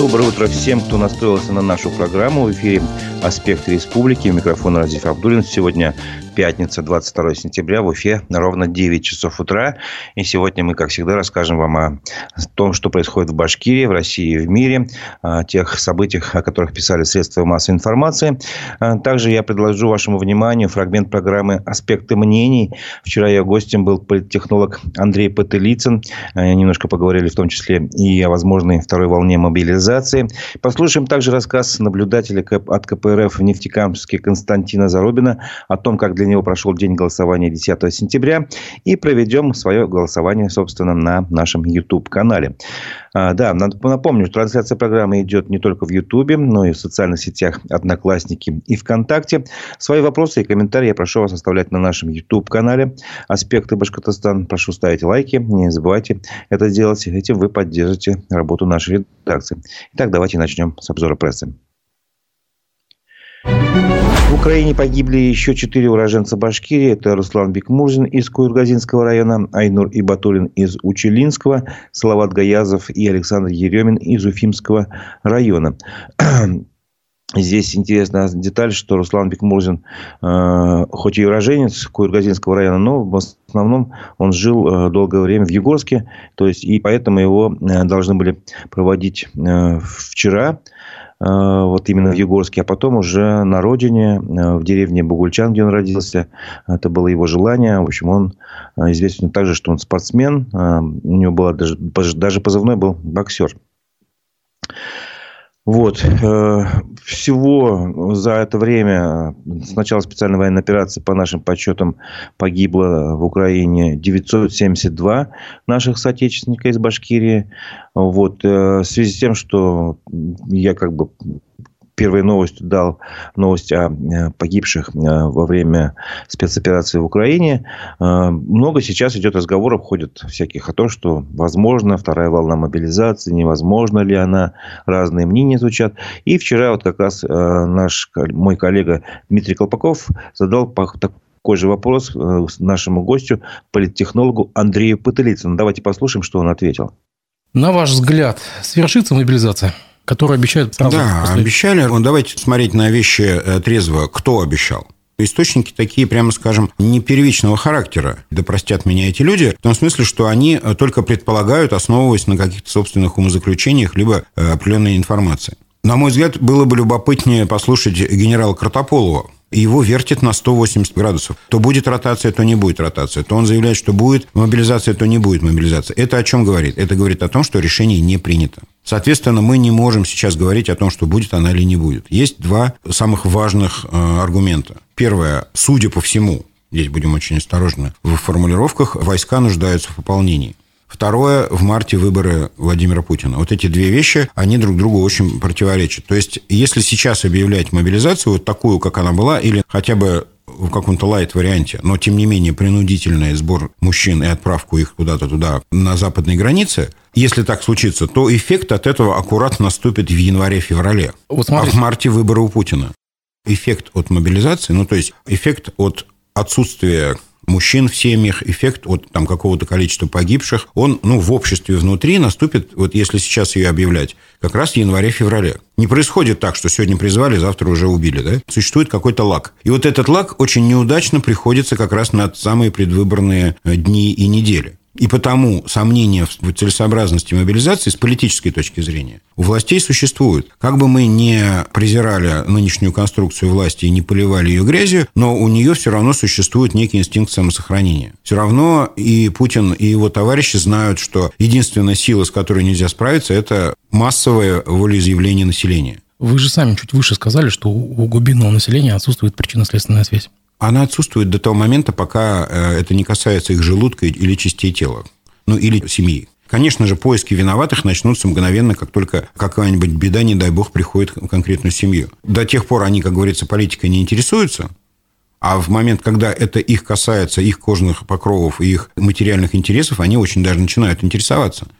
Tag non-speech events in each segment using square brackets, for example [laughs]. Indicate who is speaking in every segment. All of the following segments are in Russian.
Speaker 1: Доброе утро всем, кто настроился на нашу программу. В эфире «Аспекты республики». Микрофон Разиф Абдулин. Сегодня пятница, 22 сентября, в Уфе ровно 9 часов утра. И сегодня мы, как всегда, расскажем вам о том, что происходит в Башкирии, в России и в мире, о тех событиях, о которых писали средства массовой информации. А также я предложу вашему вниманию фрагмент программы «Аспекты мнений». Вчера ее гостем был политтехнолог Андрей Пателицын. Немножко поговорили в том числе и о возможной второй волне мобилизации. Послушаем также рассказ наблюдателя от КПРФ в Нефтекамске Константина Зарубина о том, как для него прошел день голосования 10 сентября. И проведем свое голосование, собственно, на нашем YouTube-канале. А, да, напомню, что трансляция программы идет не только в YouTube, но и в социальных сетях Одноклассники и ВКонтакте. Свои вопросы и комментарии я прошу вас оставлять на нашем YouTube-канале «Аспекты Башкортостан». Прошу ставить лайки, не забывайте это делать. Этим вы поддержите работу нашей редакции. Итак, давайте начнем с обзора прессы. Украине погибли еще четыре уроженца Башкирии. Это Руслан Бекмурзин из Куйргазинского района, Айнур Ибатулин из Учелинского, Салават Гаязов и Александр Еремин из Уфимского района. [clears throat] Здесь интересная деталь, что Руслан Бекмурзин, э, хоть и уроженец Куйргазинского района, но в основном он жил э, долгое время в Югорске, то есть и поэтому его э, должны были проводить э, вчера вот именно в Югорске, а потом уже на родине, э, в деревне Бугульчан, где он родился. Это было его желание. В общем, он э, известен также, что он спортсмен. У него было даже, даже позывной был боксер. Вот. Э, всего за это время с начала специальной военной операции, по нашим подсчетам, погибло в Украине 972 наших соотечественника из Башкирии. Вот. Э, в связи с тем, что я как бы первой новостью дал новость о э, погибших э, во время спецоперации в Украине. Э, много сейчас идет разговоров, ходят всяких о том, что возможно вторая волна мобилизации, невозможно ли она, разные мнения звучат. И вчера вот как раз наш, мой коллега Дмитрий Колпаков задал такой же вопрос нашему гостю, политтехнологу Андрею Пытылицыну. Давайте послушаем, что он ответил.
Speaker 2: На ваш взгляд, свершится мобилизация? Которые обещают
Speaker 3: сразу. Да, после... обещали. Ну, давайте смотреть на вещи э, трезво. Кто обещал? Источники такие, прямо скажем, не первичного характера. Да простят меня эти люди. В том смысле, что они э, только предполагают, основываясь на каких-то собственных умозаключениях, либо э, определенной информации. На мой взгляд, было бы любопытнее послушать генерала Картополова, его вертит на 180 градусов. То будет ротация, то не будет ротация. То он заявляет, что будет мобилизация, то не будет мобилизация. Это о чем говорит? Это говорит о том, что решение не принято. Соответственно, мы не можем сейчас говорить о том, что будет она или не будет. Есть два самых важных э, аргумента. Первое, судя по всему, здесь будем очень осторожны в формулировках, войска нуждаются в пополнении. Второе, в марте выборы Владимира Путина. Вот эти две вещи, они друг другу очень противоречат. То есть, если сейчас объявлять мобилизацию вот такую, как она была, или хотя бы в каком-то лайт-варианте, но, тем не менее, принудительный сбор мужчин и отправку их куда-то туда, на западной границе, если так случится, то эффект от этого аккуратно наступит в январе-феврале. Вот а в марте выборы у Путина. Эффект от мобилизации, ну, то есть эффект от отсутствия мужчин в семьях, эффект от там, какого-то количества погибших, он ну, в обществе внутри наступит, вот если сейчас ее объявлять, как раз в январе-феврале. Не происходит так, что сегодня призвали, завтра уже убили. Да? Существует какой-то лак. И вот этот лак очень неудачно приходится как раз на самые предвыборные э, дни и недели. И потому сомнения в целесообразности мобилизации с политической точки зрения у властей существуют. Как бы мы не презирали нынешнюю конструкцию власти и не поливали ее грязью, но у нее все равно существует некий инстинкт самосохранения. Все равно и Путин, и его товарищи знают, что единственная сила, с которой нельзя справиться, это массовое волеизъявление населения.
Speaker 2: Вы же сами чуть выше сказали, что у глубинного населения отсутствует причинно-следственная связь.
Speaker 3: Она отсутствует до того момента, пока э, это не касается их желудка или частей тела. Ну, или семьи. Конечно же, поиски виноватых начнутся мгновенно, как только какая-нибудь беда, не дай бог, приходит в конкретную семью. До тех пор они, как говорится, политикой не интересуются, а в момент, когда это их касается, их кожных покровов и их материальных интересов, они очень даже начинают интересоваться –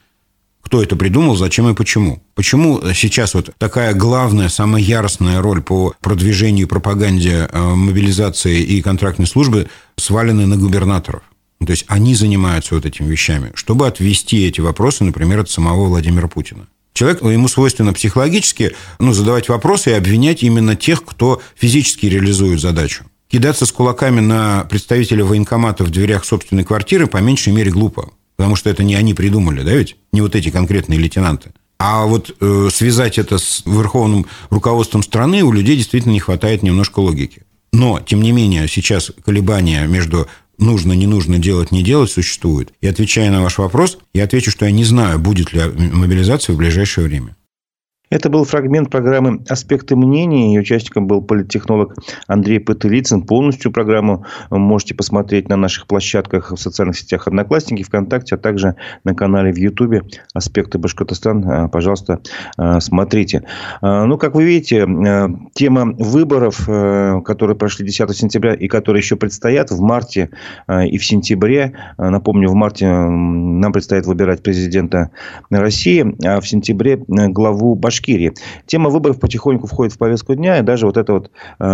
Speaker 3: кто это придумал, зачем и почему. Почему сейчас вот такая главная, самая яростная роль по продвижению пропаганде э, мобилизации и контрактной службы свалены на губернаторов? Ну, то есть они занимаются вот этими вещами, чтобы отвести эти вопросы, например, от самого Владимира Путина. Человек, ему свойственно психологически ну, задавать вопросы и обвинять именно тех, кто физически реализует задачу. Кидаться с кулаками на представителя военкомата в дверях собственной квартиры по меньшей мере глупо. Потому что это не они придумали, да ведь? Не вот эти конкретные лейтенанты. А вот э, связать это с верховным руководством страны у людей действительно не хватает немножко логики. Но, тем не менее, сейчас колебания между нужно, не нужно делать, не делать существуют. И отвечая на ваш вопрос, я отвечу, что я не знаю, будет ли мобилизация в ближайшее время.
Speaker 1: Это был фрагмент программы «Аспекты мнений». Ее участником был политтехнолог Андрей Пытылицын. Полностью программу можете посмотреть на наших площадках в социальных сетях «Одноклассники», ВКонтакте, а также на канале в Ютубе «Аспекты Башкортостан». А, пожалуйста, а, смотрите. А, ну, как вы видите, тема выборов, которые прошли 10 сентября и которые еще предстоят в марте и в сентябре. Напомню, в марте нам предстоит выбирать президента России, а в сентябре главу Башкортостана Башкирии. Тема выборов потихоньку входит в повестку дня, и даже вот это вот э,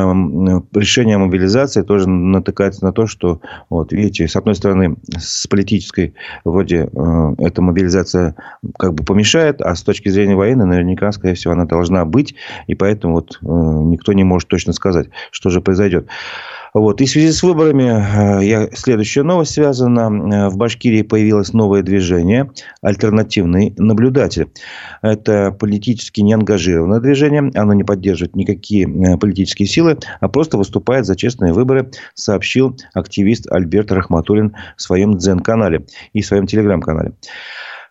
Speaker 1: решение о мобилизации тоже натыкается на то, что, вот видите, с одной стороны, с политической вроде э, эта мобилизация как бы помешает, а с точки зрения военной, наверняка, скорее всего, она должна быть, и поэтому вот э, никто не может точно сказать, что же произойдет. Вот. И в связи с выборами, э, я, следующая новость связана. Э, в Башкирии появилось новое движение «Альтернативный наблюдатель». Это политически неангажированное движение. Оно не поддерживает никакие э, политические силы, а просто выступает за честные выборы, сообщил активист Альберт Рахматуллин в своем Дзен-канале и в своем Телеграм-канале.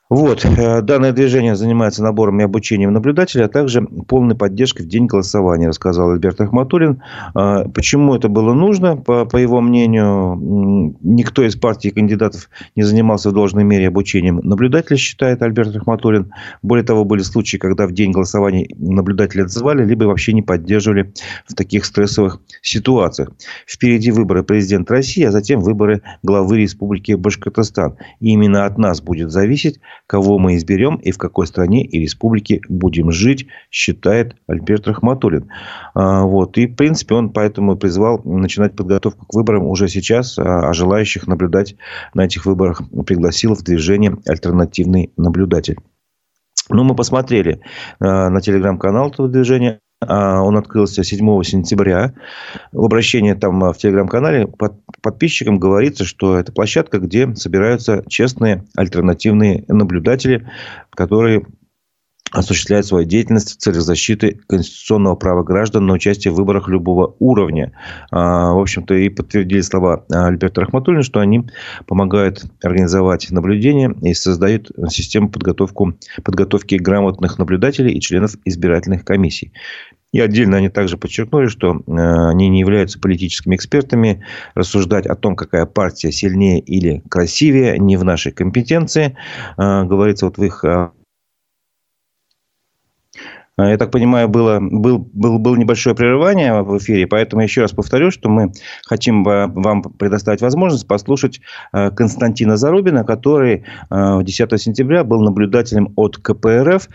Speaker 1: Вот. Э, данное движение занимается набором и обучением наблюдателей, а также полной поддержкой в день голосования, рассказал Альберт Ахматуллин. А, почему это было нужно? По, по его мнению, никто из партий кандидатов не занимался в должной мере обучением наблюдателя, считает Альберт Ахматуллин. Более того, были случаи, когда в день голосования наблюдатели отзывали, либо вообще не поддерживали в таких стрессовых ситуациях. Впереди выборы президента России, а затем выборы главы Республики Башкортостан. И именно от нас будет зависеть, кого мы изберем и в какой стране и республике будем жить, считает Альберт Рахматуллин. А, вот. И, в принципе, он поэтому призвал начинать подготовку к выборам уже сейчас, а, а желающих наблюдать на этих выборах пригласил в движение альтернативный наблюдатель. Ну, мы посмотрели а, на телеграм-канал этого движения. Он открылся 7 сентября. В обращении там в телеграм-канале под подписчикам говорится, что это площадка, где собираются честные альтернативные наблюдатели, которые осуществляет свою деятельность в целях защиты конституционного права граждан на участие в выборах любого уровня. В общем-то, и подтвердили слова Альберта Рахматуллина, что они помогают организовать наблюдение и создают систему подготовку, подготовки грамотных наблюдателей и членов избирательных комиссий. И отдельно они также подчеркнули, что э, они не являются политическими экспертами. Рассуждать о том, какая партия сильнее или красивее, не в нашей компетенции. Говорится вот в их а, я так понимаю, было, был, был, было небольшое прерывание в эфире, поэтому еще раз повторю, что мы хотим вам предоставить возможность послушать а, Константина Зарубина, который 10 а, сентября был наблюдателем от КПРФ.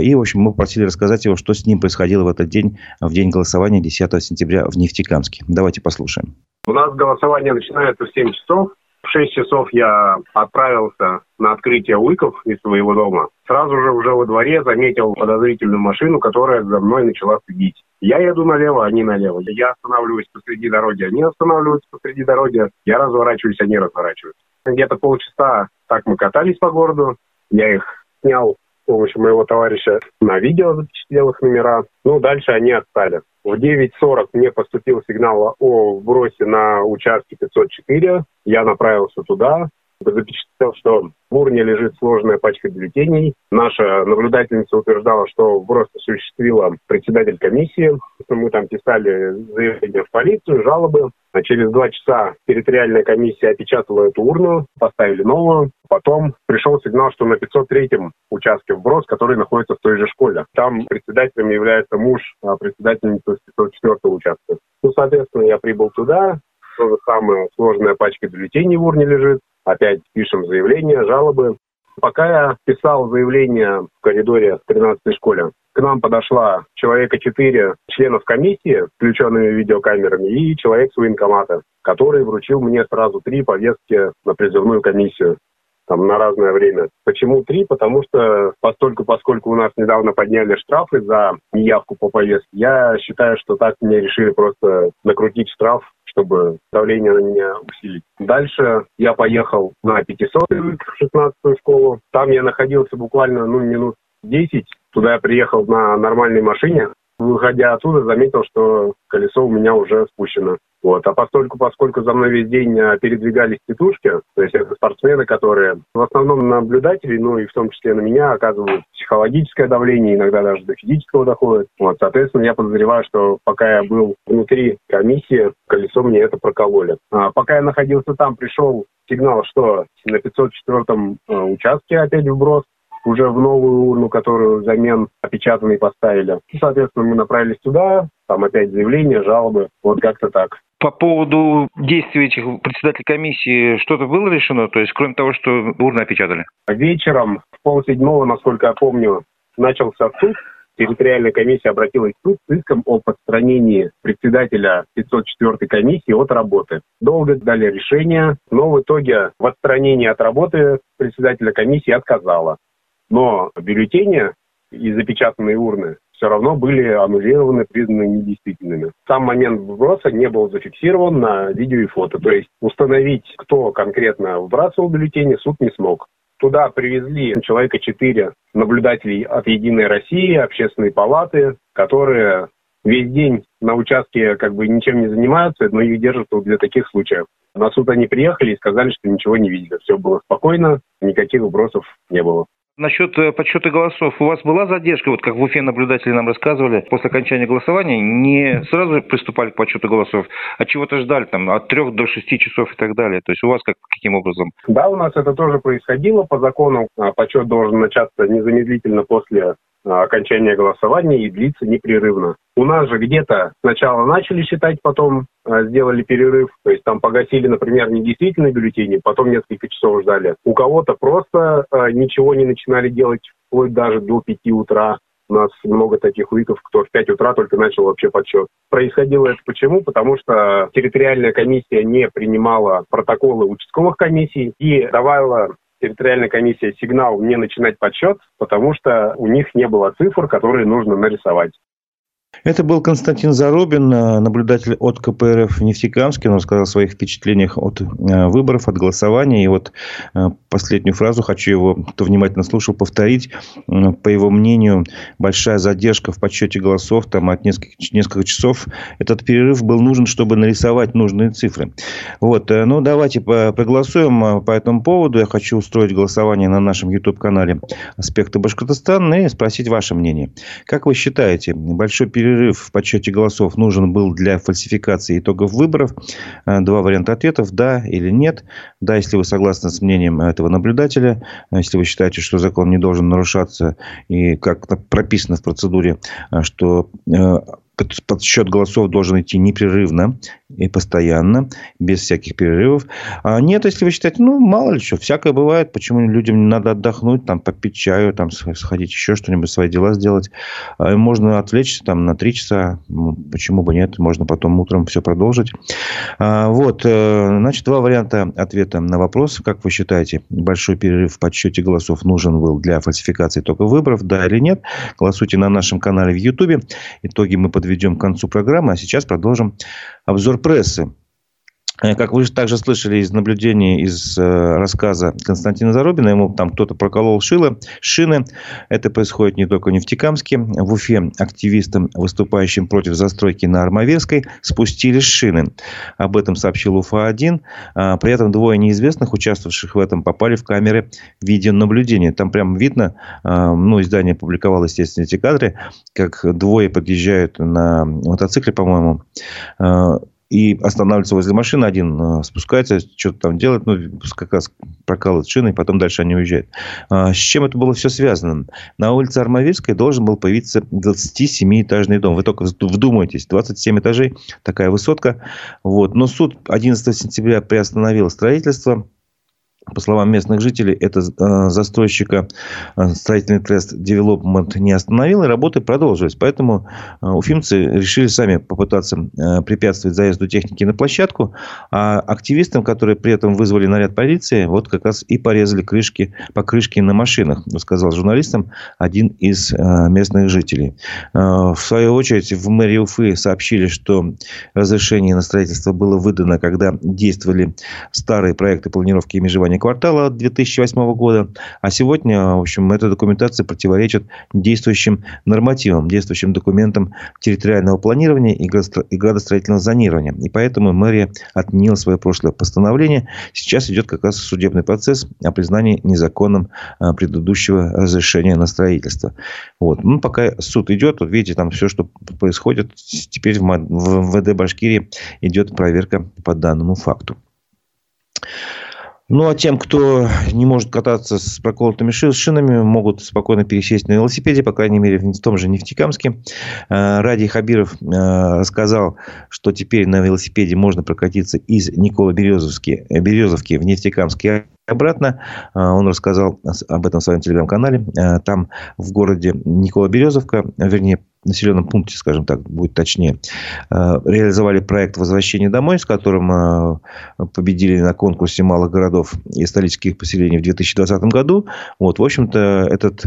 Speaker 1: И, в общем, мы просили рассказать его, что с ним происходило в этот день, в день голосования 10 сентября в Нефтекамске. Давайте послушаем.
Speaker 4: У нас голосование начинается в 7 часов. В 6 часов я отправился на открытие Уиков из своего дома. Сразу же уже во дворе заметил подозрительную машину, которая за мной начала следить. Я еду налево, они налево. Я останавливаюсь посреди дороги, они останавливаются посреди дороги. Я разворачиваюсь, они разворачиваются. Где-то полчаса так мы катались по городу. Я их снял с помощью моего товарища на видео, запечатлел их номера. Ну, дальше они отстали. В 9.40 мне поступил сигнал о вбросе на участке 504. Я направился туда, запечатлел, что в урне лежит сложная пачка бюллетеней. Наша наблюдательница утверждала, что вброс осуществила председатель комиссии. Мы там писали заявление в полицию, жалобы. А через два часа территориальная комиссия опечатала эту урну, поставили новую. Потом пришел сигнал, что на 503-м участке вброс, который находится в той же школе. Там председателем является муж а председательницы 504-го участка. Ну, соответственно, я прибыл туда, то же самое, сложная пачка бюллетеней в урне лежит. Опять пишем заявление, жалобы. Пока я писал заявление в коридоре в 13-й школе, к нам подошла человека четыре членов комиссии, включенными видеокамерами, и человек с военкомата, который вручил мне сразу три повестки на призывную комиссию. там на разное время. Почему три? Потому что постольку, поскольку у нас недавно подняли штрафы за неявку по повестке, я считаю, что так мне решили просто накрутить штраф чтобы давление на меня усилить. Дальше я поехал на 500 в 16-ю школу. Там я находился буквально ну, минут 10. Туда я приехал на нормальной машине. Выходя оттуда, заметил, что колесо у меня уже спущено. Вот. А поскольку, поскольку за мной весь день а, передвигались тетушки, то есть это спортсмены, которые в основном наблюдатели, ну и в том числе на меня оказывают психологическое давление, иногда даже до физического доходит. Вот. Соответственно, я подозреваю, что пока я был внутри комиссии, колесо мне это прокололи. А пока я находился там, пришел сигнал, что на 504 э, участке опять вброс, уже в новую урну, которую взамен опечатанной поставили. И, соответственно, мы направились туда, там опять заявление, жалобы, вот как-то так.
Speaker 1: По поводу действий этих председателей комиссии что-то было решено? То есть, кроме того, что урны опечатали?
Speaker 4: Вечером в полседьмого, насколько я помню, начался суд. Территориальная комиссия обратилась в суд с иском о подстранении председателя 504 комиссии от работы. Долго дали решение, но в итоге в отстранении от работы председателя комиссии отказала но бюллетени и запечатанные урны все равно были аннулированы, признаны недействительными. Сам момент вброса не был зафиксирован на видео и фото. То есть установить, кто конкретно вбрасывал бюллетени, суд не смог. Туда привезли человека четыре наблюдателей от «Единой России», общественной палаты, которые весь день на участке как бы ничем не занимаются, но их держат для таких случаев. На суд они приехали и сказали, что ничего не видели. Все было спокойно, никаких вбросов не было.
Speaker 1: Насчет э, подсчета голосов. У вас была задержка, вот как в Уфе наблюдатели нам рассказывали, после окончания голосования не сразу приступали к подсчету голосов, а чего-то ждали там от трех до шести часов и так далее. То есть у вас как, каким образом?
Speaker 4: Да, у нас это тоже происходило по закону. А, подсчет должен начаться незамедлительно после окончания голосования и длиться непрерывно. У нас же где-то сначала начали считать, потом а, сделали перерыв, то есть там погасили, например, недействительные бюллетени, потом несколько часов ждали. У кого-то просто а, ничего не начинали делать вплоть даже до 5 утра. У нас много таких уиков, кто в 5 утра только начал вообще подсчет. Происходило это почему? Потому что территориальная комиссия не принимала протоколы участковых комиссий и давала территориальная комиссия сигнал не начинать подсчет, потому что у них не было цифр, которые нужно нарисовать.
Speaker 1: Это был Константин Зарубин, э, наблюдатель от КПРФ Нефтекамске. Он рассказал о своих впечатлениях от э, выборов, от голосования. И вот э, последнюю фразу хочу его, кто внимательно слушал, повторить. По его мнению, большая задержка в подсчете голосов там, от нескольких, нескольких часов. Этот перерыв был нужен, чтобы нарисовать нужные цифры. Вот. Ну, давайте проголосуем по этому поводу. Я хочу устроить голосование на нашем YouTube-канале «Аспекты Башкортостана» и спросить ваше мнение. Как вы считаете, большой перерыв перерыв в подсчете голосов нужен был для фальсификации итогов выборов. Э, два варианта ответов. Да или нет. Да, если вы согласны с мнением этого наблюдателя. Если вы считаете, что закон не должен нарушаться и как прописано в процедуре, э, что э, подсчет голосов должен идти непрерывно и постоянно, без всяких перерывов. А нет, если вы считаете, ну, мало ли что, всякое бывает, почему людям надо отдохнуть, там, попить чаю, там, сходить еще что-нибудь, свои дела сделать. А можно отвлечься там на три часа, почему бы нет, можно потом утром все продолжить. А, вот, э, значит, два варианта ответа на вопрос. Как вы считаете, большой перерыв в подсчете голосов нужен был для фальсификации только выборов, да или нет? Голосуйте на нашем канале в Ютубе. Итоги мы подведем к концу программы, а сейчас продолжим обзор прессы. Э, как вы также слышали из наблюдений, из э, рассказа Константина Зарубина, ему там кто-то проколол шило, шины. Это происходит не только в Нефтекамске. В Уфе активистам, выступающим против застройки на Армавирской, спустили шины. Об этом сообщил УФА-1. А, при этом двое неизвестных, участвовавших в этом, попали в камеры видеонаблюдения. Там прям видно, а, ну, издание публиковало, естественно, эти кадры, как двое подъезжают на мотоцикле, по-моему, а, и останавливается возле машины один, э, спускается, что-то там делает, ну, как раз прокалывает шины, и потом дальше они уезжают. А, с чем это было все связано? На улице Армавирской должен был появиться 27-этажный дом. Вы только вдумайтесь, 27 этажей, такая высотка. Вот. Но суд 11 сентября приостановил строительство по словам местных жителей, это э, застройщика э, строительный трест Development не остановил, и работы продолжились. Поэтому э, уфимцы решили сами попытаться препятствовать заезду техники на площадку, а активистам, которые при этом вызвали наряд полиции, вот как раз и порезали крышки, покрышки на машинах, сказал журналистам один из местных жителей. В свою очередь, в мэрии Уфы сообщили, что разрешение на строительство было выдано, когда действовали старые проекты планировки и межевания квартала 2008 года. А сегодня, в общем, эта документация противоречит действующим нормативам, действующим документам территориального планирования и градостроительного зонирования. И поэтому мэрия отменила свое прошлое постановление. Сейчас идет как раз судебный процесс о признании незаконным а, предыдущего разрешения на строительство. Вот. Ну, пока суд идет, вот видите, там все, что происходит, теперь в МВД Башкирии идет проверка по данному факту. Ну, а тем, кто не может кататься с проколотыми шинами, могут спокойно пересесть на велосипеде, по крайней мере, в том же Нефтекамске. Э, Ради Хабиров э, рассказал, что теперь на велосипеде можно прокатиться из Никола Березовки, Березовки в Нефтекамске обратно. Э, он рассказал об этом в своем телеграм-канале. Там в городе Никола Березовка, вернее, населенном пункте, скажем так, будет точнее, э, реализовали проект возвращения домой», с которым э, победили на конкурсе малых городов и столических поселений в 2020 году. Вот, в общем-то, этот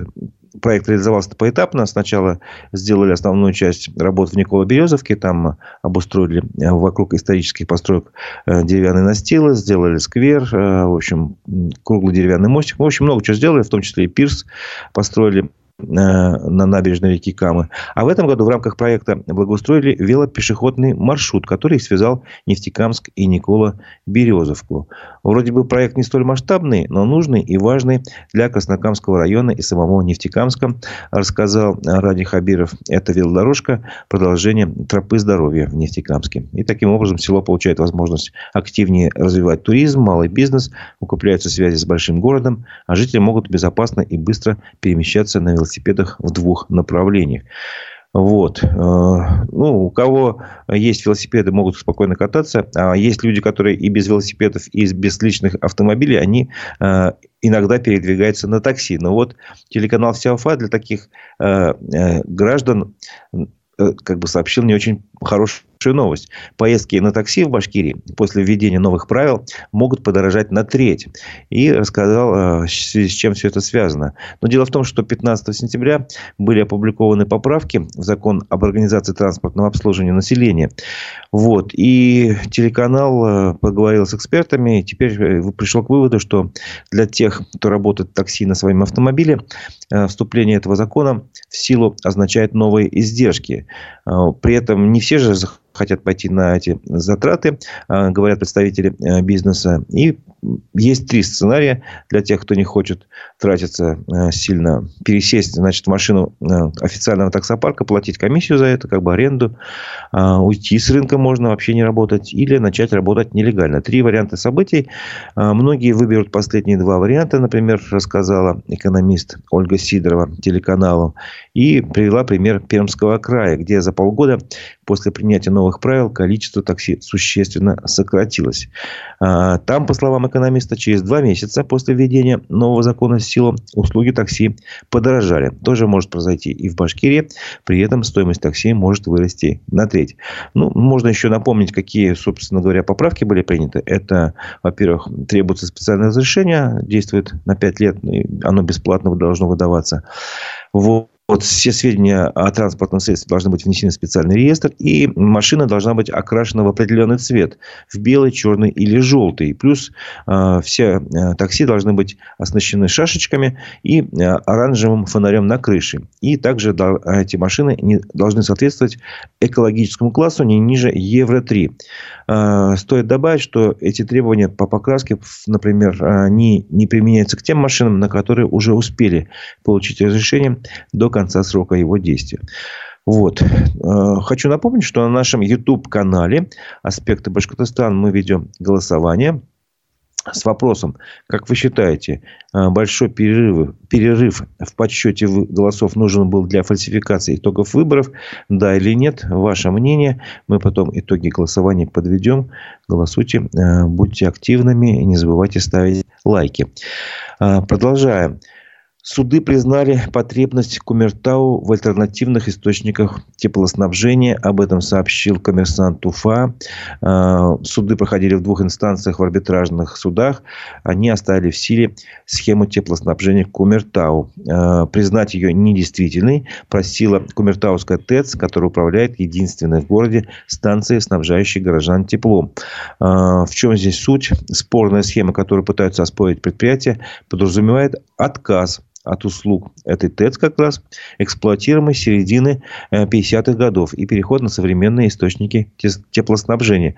Speaker 1: проект реализовался поэтапно. Сначала сделали основную часть работ в Никола-Березовке. Там обустроили э, вокруг исторических построек деревянные настилы, сделали сквер, в общем, круглый деревянный мостик. В общем, много чего сделали, в том числе и пирс построили на набережной реки Камы. А в этом году в рамках проекта благоустроили велопешеходный маршрут, который связал Нефтекамск и Никола Березовку. Вроде бы проект не столь масштабный, но нужный и важный для Краснокамского района и самого Нефтекамска, рассказал Ради Хабиров. Это велодорожка, продолжение тропы здоровья в Нефтекамске. И таким образом село получает возможность активнее развивать туризм, малый бизнес, укрепляются связи с большим городом, а жители могут безопасно и быстро перемещаться на велосипеде велосипедах в двух направлениях. Вот. Э, ну, у кого есть велосипеды, могут спокойно кататься. А есть люди, которые и без велосипедов, и без личных автомобилей, они э, иногда передвигаются на такси. Но вот телеканал «Вся Уфа» для таких э, граждан как бы сообщил не очень хороший новость. Поездки на такси в Башкирии после введения новых правил могут подорожать на треть. И рассказал, э, с чем все это связано. Но дело в том, что 15 сентября были опубликованы поправки в закон об организации транспортного обслуживания населения. Вот. И телеканал э, поговорил с экспертами и теперь э, пришел к выводу, что для тех, кто работает в такси на своем автомобиле, вступление этого закона в силу означает новые издержки. При этом не все же хотят пойти на эти затраты, а, говорят представители э, бизнеса. И есть три сценария для тех, кто не хочет тратиться э, сильно. Пересесть, значит, в машину э, официального таксопарка, платить комиссию за это, как бы аренду. А, уйти с рынка можно, вообще не работать. Или начать работать нелегально. Три варианта событий. А, многие выберут последние два варианта, например, рассказала экономист Ольга Сидорова телеканалу. И привела пример Пермского края, где за полгода после принятия новых правил количество такси существенно сократилось. А, там, по словам экономиста, через два месяца после введения нового закона в силу услуги такси подорожали. Тоже может произойти и в Башкирии. При этом стоимость такси может вырасти на треть. Ну, можно еще напомнить, какие, собственно говоря, поправки были приняты. Это, во-первых, требуется специальное разрешение, действует на 5 лет, оно бесплатно должно выдаваться. Вот. Вот все сведения о транспортном средстве должны быть внесены в специальный реестр, и машина должна быть окрашена в определенный цвет, в белый, черный или желтый. Плюс э, все э, такси должны быть оснащены шашечками и э, оранжевым фонарем на крыше. И также до, эти машины не, должны соответствовать экологическому классу не ниже Евро-3. Э, стоит добавить, что эти требования по покраске, например, они не применяются к тем машинам, на которые уже успели получить разрешение до конца конца срока его действия. Вот. Э, хочу напомнить, что на нашем YouTube-канале «Аспекты Башкортостана» мы ведем голосование с вопросом, как вы считаете, э, большой перерыв, перерыв в подсчете голосов нужен был для фальсификации итогов выборов, да или нет, ваше мнение. Мы потом итоги голосования подведем. Голосуйте, э, будьте активными, не забывайте ставить лайки. Продолжаем. Суды признали потребность Кумертау в альтернативных источниках теплоснабжения. Об этом сообщил коммерсант Уфа. А, суды проходили в двух инстанциях в арбитражных судах. Они оставили в силе схему теплоснабжения Кумертау. А, признать ее недействительной просила Кумертауская ТЭЦ, которая управляет единственной в городе станцией, снабжающей горожан теплом. А, в чем здесь суть? Спорная схема, которую пытаются оспорить предприятия, подразумевает отказ от услуг этой ТЭЦ как раз, эксплуатируемой с середины 50-х э, годов и переход на современные источники теплоснабжения.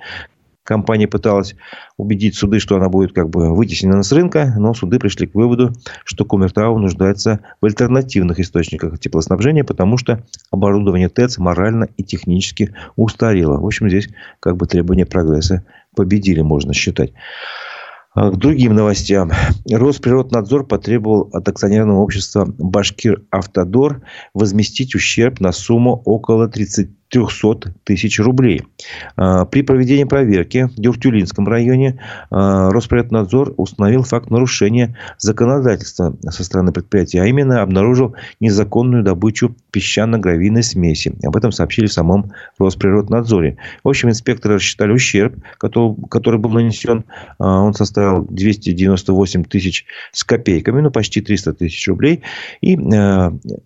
Speaker 1: Компания пыталась убедить суды, что она будет как бы вытеснена с рынка, но суды пришли к выводу, что Кумертау нуждается в альтернативных источниках теплоснабжения, потому что оборудование ТЭЦ морально и технически устарело. В общем, здесь как бы требования прогресса победили, можно считать. А, к другим новостям. Росприроднадзор потребовал от акционерного общества «Башкир Автодор» возместить ущерб на сумму около 30 300 тысяч рублей. А, при проведении проверки в Дюртюлинском районе а, Росприроднадзор установил факт нарушения законодательства со стороны предприятия, а именно обнаружил незаконную добычу песчано-гравийной смеси. Об этом сообщили в самом Росприроднадзоре. В общем, инспекторы рассчитали ущерб, который, был нанесен. А, он составил 298 тысяч с копейками, ну почти 300 тысяч рублей. И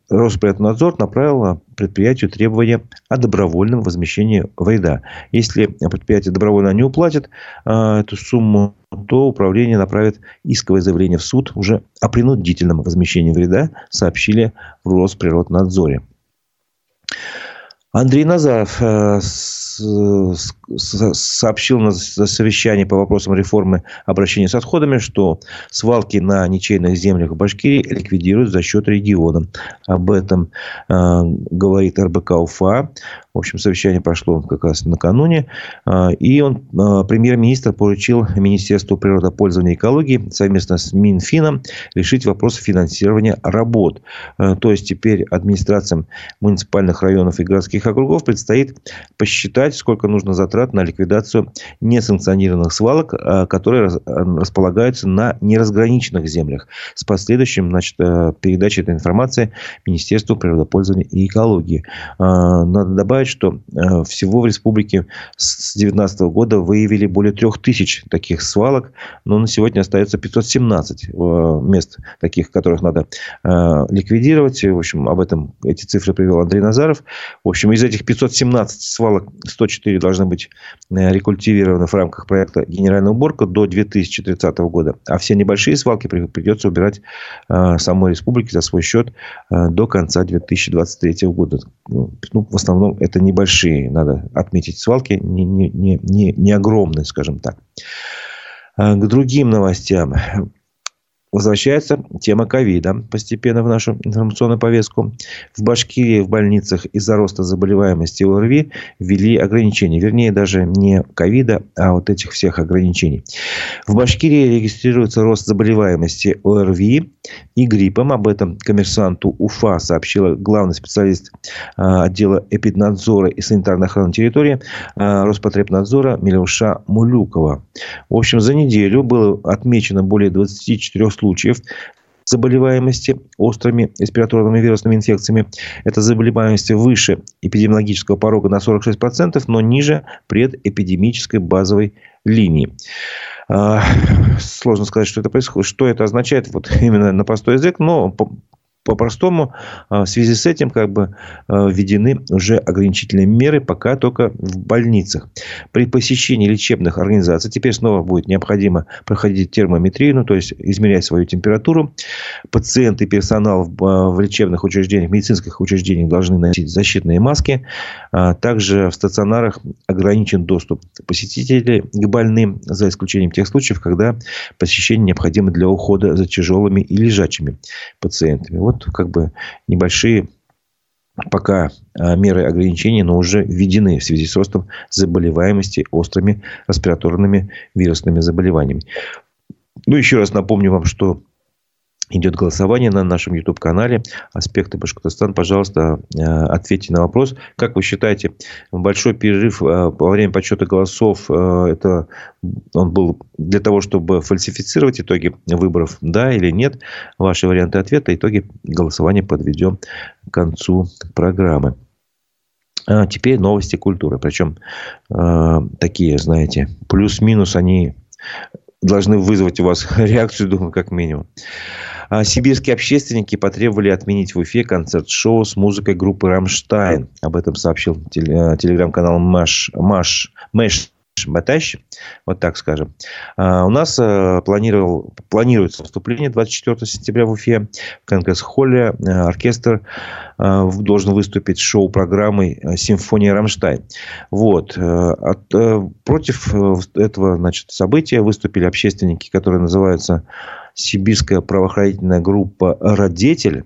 Speaker 1: Росприроднадзор направил предприятию требования о добровольном возмещении вреда. Если предприятие добровольно не уплатит э, эту сумму, то управление направит исковое заявление в суд уже о принудительном возмещении вреда, сообщили в Росприроднадзоре. Андрей Назаров э, сообщил на совещании по вопросам реформы обращения с отходами, что свалки на ничейных землях в Башкирии ликвидируют за счет региона. Об этом э, говорит РБК УФА. В общем, совещание прошло как раз накануне. Э, и он, э, премьер-министр поручил Министерству природопользования и экологии совместно с Минфином решить вопрос финансирования работ. Э, то есть, теперь администрациям муниципальных районов и городских округов предстоит посчитать сколько нужно затрат на ликвидацию несанкционированных свалок, а, которые располагаются на неразграниченных землях. С последующим значит, передачей этой информации Министерству природопользования и экологии. А, надо добавить, что э, всего в республике с 2019 года выявили более 3000 таких свалок, но на сегодня остается 517 э, мест таких, которых надо ликвидировать. В общем, об этом эти цифры привел Андрей Назаров. В общем, из этих 517 свалок 104 должны быть э, рекультивированы в рамках проекта «Генеральная уборка» до 2030 года. А все небольшие свалки придется убирать э, самой республике за свой счет э, до конца 2023 года. Ну, ну, в основном это небольшие, надо отметить, свалки, не, не, не, не огромные, скажем так. К другим новостям. Возвращается тема ковида постепенно в нашу информационную повестку. В Башкирии в больницах из-за роста заболеваемости ОРВИ ввели ограничения. Вернее, даже не ковида, а вот этих всех ограничений. В Башкирии регистрируется рост заболеваемости ОРВИ и гриппом. Об этом коммерсанту УФА сообщила главный специалист а, отдела эпиднадзора и санитарной охраны территории а, Роспотребнадзора Милюша Мулюкова. В общем, за неделю было отмечено более 24 случаев заболеваемости острыми респираторными вирусными инфекциями. Эта заболеваемость выше эпидемиологического порога на 46%, но ниже предэпидемической базовой линии. А, сложно сказать, что это происходит, что это означает вот именно на простой язык, но по-простому а, в связи с этим как бы а, введены уже ограничительные меры, пока только в больницах. При посещении лечебных организаций теперь снова будет необходимо проходить термометрию, ну, то есть измерять свою температуру. Пациенты и персонал в, а, лечебных учреждениях, медицинских учреждениях должны носить защитные маски. Также в стационарах ограничен доступ посетителей к больным, за исключением тех случаев, когда посещение необходимо для ухода за тяжелыми и лежачими пациентами. Вот вот как бы небольшие пока а, меры ограничений, но уже введены в связи с ростом заболеваемости острыми респираторными вирусными заболеваниями. Ну, еще раз напомню вам, что идет голосование на нашем YouTube-канале «Аспекты Башкортостана». Пожалуйста, э, ответьте на вопрос. Как вы считаете, большой перерыв э, во время подсчета голосов, э, это он был для того, чтобы фальсифицировать итоги выборов, да или нет? Ваши варианты ответа, итоги голосования подведем к концу программы. А теперь новости культуры. Причем такие, знаете, плюс-минус они должны вызвать у вас [laughs] реакцию, думаю, как минимум. А сибирские общественники потребовали отменить в Уфе концерт-шоу с музыкой группы «Рамштайн». Об этом сообщил телеграм-канал «Маш, Маш, Мэш Батащ, вот так скажем. А у нас э, планировал, планируется выступление 24 сентября в Уфе в Конгресс-холле. Э, оркестр должен выступить с шоу-программой «Симфония Рамштайн». Вот. От, против этого значит, события выступили общественники, которые называются сибирская правоохранительная группа «Родитель».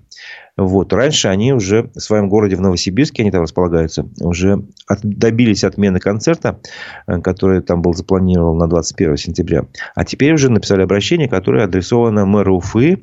Speaker 1: Вот. Раньше они уже в своем городе, в Новосибирске, они там располагаются, уже от, добились отмены концерта, э, который там был запланирован на 21 сентября. А теперь уже написали обращение, которое адресовано мэру Уфы,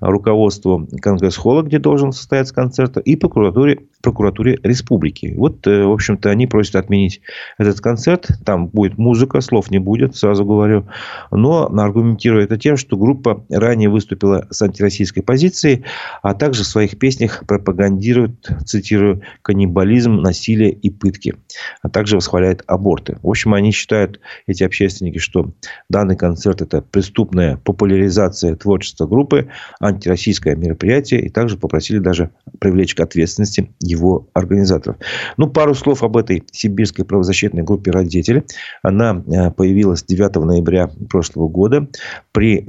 Speaker 1: руководству Конгресс-холла, где должен состояться концерт, и прокуратуре, прокуратуре республики. Вот, э, в общем-то, они просят отменить этот концерт. Там будет музыка, слов не будет, сразу говорю. Но аргументируя это тем, что группа ранее выступила с антироссийской позицией, а также в своих песнях пропагандирует, цитирую, каннибализм, насилие и пытки, а также восхваляет аборты. В общем, они считают, эти общественники, что данный концерт – это преступная популяризация творчества группы, антироссийское мероприятие, и также попросили даже привлечь к ответственности его организаторов. Ну, пару слов об этой сибирской правозащитной группе «Родители». Она э, появилась 9 ноября прошлого года при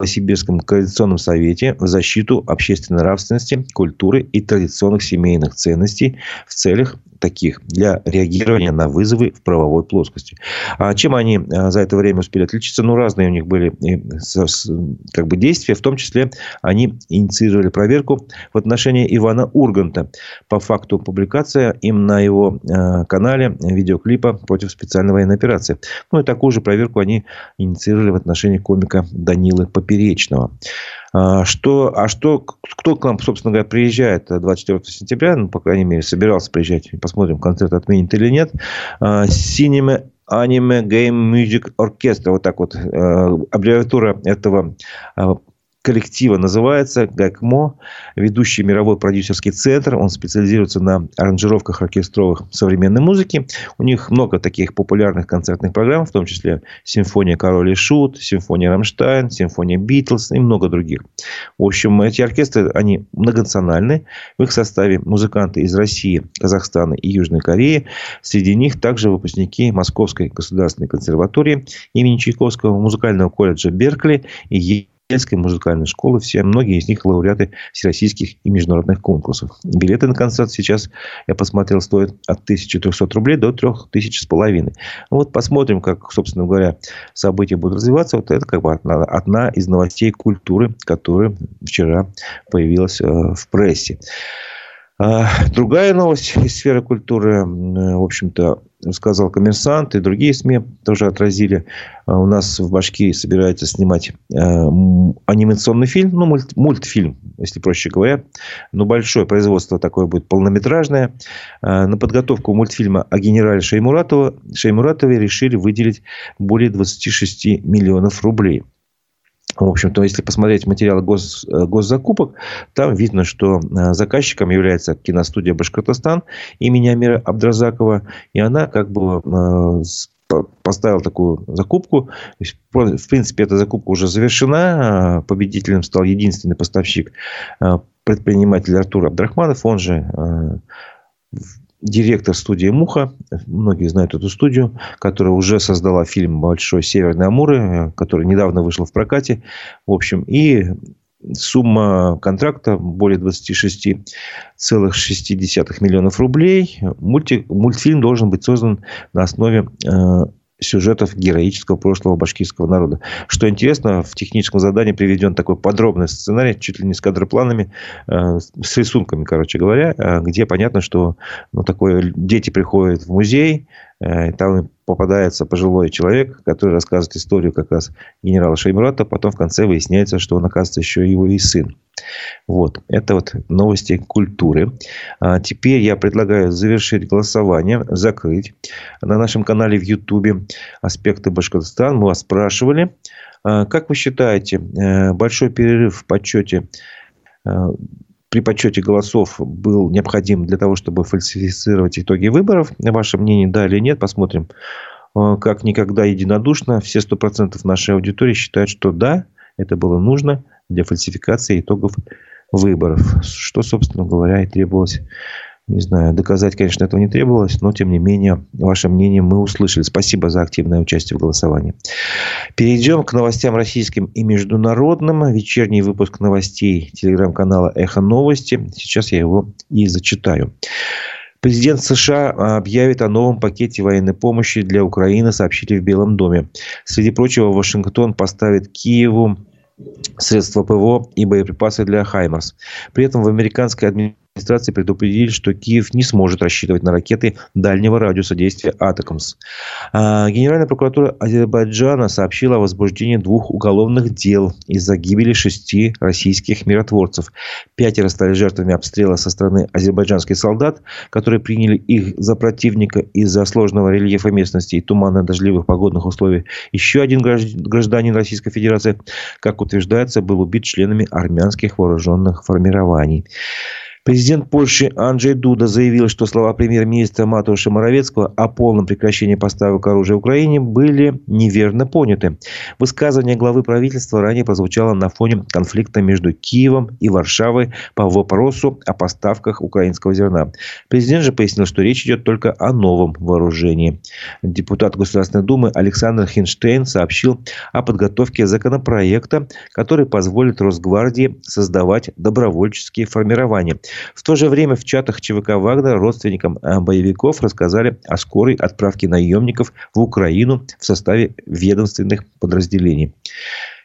Speaker 1: Новосибирском коалиционном совете в защиту общественной нравственности, культуры и традиционных семейных ценностей в целях таких для реагирования на вызовы в правовой плоскости. А чем они а, за это время успели отличиться? Ну, разные у них были как бы действия. В том числе они инициировали проверку в отношении Ивана Урганта по факту публикации им на его а, канале видеоклипа против специальной военной операции. Ну, и такую же проверку они инициировали в отношении комика Данилы Поперечного. А, что, а что, кто к нам, собственно говоря, приезжает 24 сентября, ну, по крайней мере, собирался приезжать, посмотрим, концерт отменит или нет. Cinema Anime Game Music Orchestra, вот так вот, э, аббревиатура этого а, коллектива называется ГАКМО, ведущий мировой продюсерский центр. Он специализируется на аранжировках оркестровых современной музыки. У них много таких популярных концертных программ, в том числе «Симфония Король и Шут», «Симфония Рамштайн», «Симфония Битлз» и много других. В общем, эти оркестры, они многонациональны. В их составе музыканты из России, Казахстана и Южной Кореи. Среди них также выпускники Московской государственной консерватории имени Чайковского, музыкального колледжа Беркли и Ельской музыкальной школы. Все, многие из них лауреаты всероссийских и международных конкурсов. Билеты на концерт сейчас, я посмотрел, стоят от 1300 рублей до 3000 с половиной. Вот посмотрим, как, собственно говоря, события будут развиваться. Вот это как бы одна, одна из новостей культуры, которая вчера появилась э, в прессе. А, другая новость из сферы культуры, в общем-то, сказал коммерсант, и другие СМИ тоже отразили. А, у нас в Башкирии собираются снимать а, анимационный фильм, ну, мульт, мультфильм, если проще говоря. Но большое производство такое будет полнометражное. На подготовку мультфильма о генерале Шеймуратова, Шеймуратове решили выделить более 26 миллионов рублей. В общем-то, если посмотреть материалы гос, э, госзакупок, там видно, что э, заказчиком является киностудия «Башкортостан» имени Амира Абдразакова. И она как бы э, поставила такую закупку. В принципе, эта закупка уже завершена. Победителем стал единственный поставщик предприниматель Артур Абдрахманов. Он же директор студии «Муха». Многие знают эту студию, которая уже создала фильм «Большой Северный Амуры», который недавно вышел в прокате. В общем, и сумма контракта более 26,6 миллионов рублей. Мульти, мультфильм должен быть создан на основе э, сюжетов героического прошлого башкирского народа. Что интересно, в техническом задании приведен такой подробный сценарий, чуть ли не с кадропланами, э, с рисунками, короче говоря, э, где понятно, что ну, такое, дети приходят в музей, э, там попадается пожилой человек, который рассказывает историю как раз генерала Шеймурата. Потом в конце выясняется, что он, оказывается, еще его и сын. Вот. Это вот новости культуры. А теперь я предлагаю завершить голосование, закрыть. На нашем канале в Ютубе «Аспекты Башкортостана» мы вас спрашивали. А как вы считаете, э, большой перерыв в подсчете э, при подсчете голосов был необходим для того, чтобы фальсифицировать итоги выборов. Ваше мнение, да или нет, посмотрим. Э, как никогда единодушно, все 100% нашей аудитории считают, что да, это было нужно для фальсификации итогов выборов. Что, собственно говоря, и требовалось не знаю, доказать, конечно, этого не требовалось, но, тем не менее, ваше мнение мы услышали. Спасибо за активное участие в голосовании. Перейдем к новостям российским и международным. Вечерний выпуск новостей телеграм-канала «Эхо новости». Сейчас я его и зачитаю. Президент США объявит о новом пакете военной помощи для Украины, сообщили в Белом доме. Среди прочего, Вашингтон поставит Киеву средства ПВО и боеприпасы для «Хаймарс». При этом в американской администрации администрации предупредили, что Киев не сможет рассчитывать на ракеты дальнего радиуса действия «Атакамс». А, Генеральная прокуратура Азербайджана сообщила о возбуждении двух уголовных дел из-за гибели шести российских миротворцев. Пятеро стали жертвами обстрела со стороны азербайджанских солдат, которые приняли их за противника из-за сложного рельефа местности и туманно-дождливых погодных условий. Еще один гражданин Российской Федерации, как утверждается, был убит членами армянских вооруженных формирований. Президент Польши Анджей Дуда заявил, что слова премьер-министра Матуша Моровецкого о полном прекращении поставок оружия Украине были неверно поняты. Высказывание главы правительства ранее прозвучало на фоне конфликта между Киевом и Варшавой по вопросу о поставках украинского зерна. Президент же пояснил, что речь идет только о новом вооружении. Депутат Государственной Думы Александр Хинштейн сообщил о подготовке законопроекта, который позволит Росгвардии создавать добровольческие формирования. В то же время в чатах ЧВК «Вагнер» родственникам э, боевиков рассказали о скорой отправке наемников в Украину в составе ведомственных подразделений.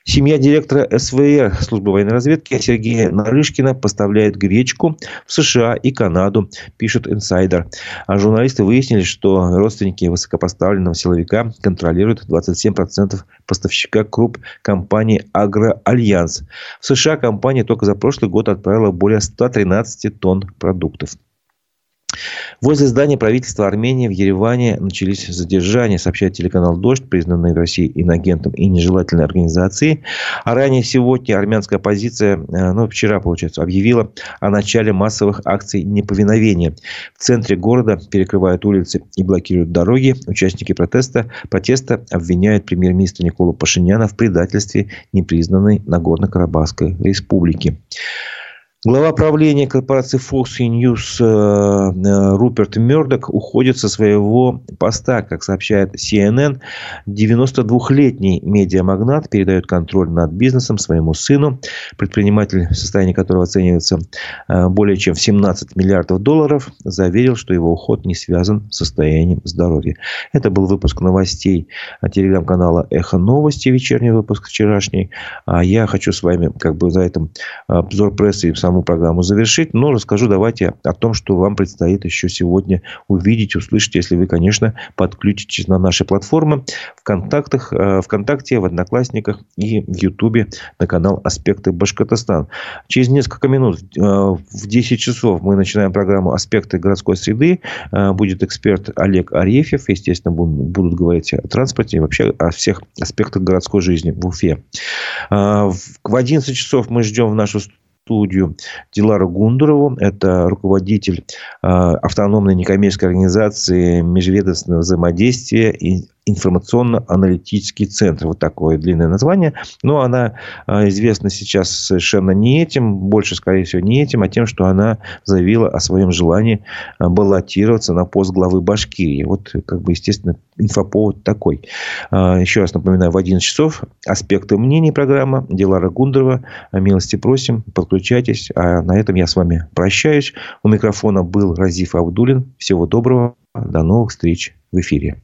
Speaker 1: Семья директора СВР службы военной разведки Сергея Нарышкина поставляет гречку в США и Канаду, пишет инсайдер. А журналисты выяснили, что родственники высокопоставленного силовика контролируют 27% поставщика круп компании «Агроальянс». В США компания только за прошлый год отправила более 113 тонн продуктов. Возле здания правительства Армении в Ереване начались задержания, сообщает телеканал «Дождь», признанный в России инагентом и нежелательной организацией. А ранее сегодня армянская оппозиция, э, ну, вчера, получается, объявила о начале массовых акций неповиновения. В центре города перекрывают улицы и блокируют дороги. Участники протеста, протеста обвиняют премьер-министра Николу Пашиняна в предательстве непризнанной Нагорно-Карабахской республики. Глава правления корпорации Fox News э, э, Руперт Мердок уходит со своего поста, как сообщает CNN. 92-летний медиамагнат передает контроль над бизнесом своему сыну, предприниматель, состояние которого оценивается э, более чем в 17 миллиардов долларов, заверил, что его уход не связан с состоянием здоровья. Это был выпуск новостей телеграм-канала «Эхо новости», вечерний выпуск вчерашний. А я хочу с вами как бы за этом обзор прессы и сам саму программу завершить, но расскажу давайте о том, что вам предстоит еще сегодня увидеть, услышать, если вы, конечно, подключитесь на наши платформы в контактах, э, ВКонтакте, в Одноклассниках и в Ютубе на канал «Аспекты Башкортостан». Через несколько минут, э, в 10 часов, мы начинаем программу «Аспекты городской среды». Э, будет эксперт Олег Арефьев. Естественно, будут говорить о транспорте и вообще о всех аспектах городской жизни в Уфе. В 11 часов мы ждем в нашу студию Дилару Гундурову. Это руководитель э, автономной некоммерческой организации межведомственного взаимодействия и информационно-аналитический центр. Вот такое длинное название. Но она а, известна сейчас совершенно не этим, больше, скорее всего, не этим, а тем, что она заявила о своем желании а, баллотироваться на пост главы Башкирии. Вот, как бы, естественно, инфоповод такой. А, еще раз напоминаю, в 11 часов аспекты мнений программа Дилара Гундрова. Милости просим, подключайтесь. А на этом я с вами прощаюсь. У микрофона был Разиф Абдулин. Всего доброго. До новых встреч в эфире.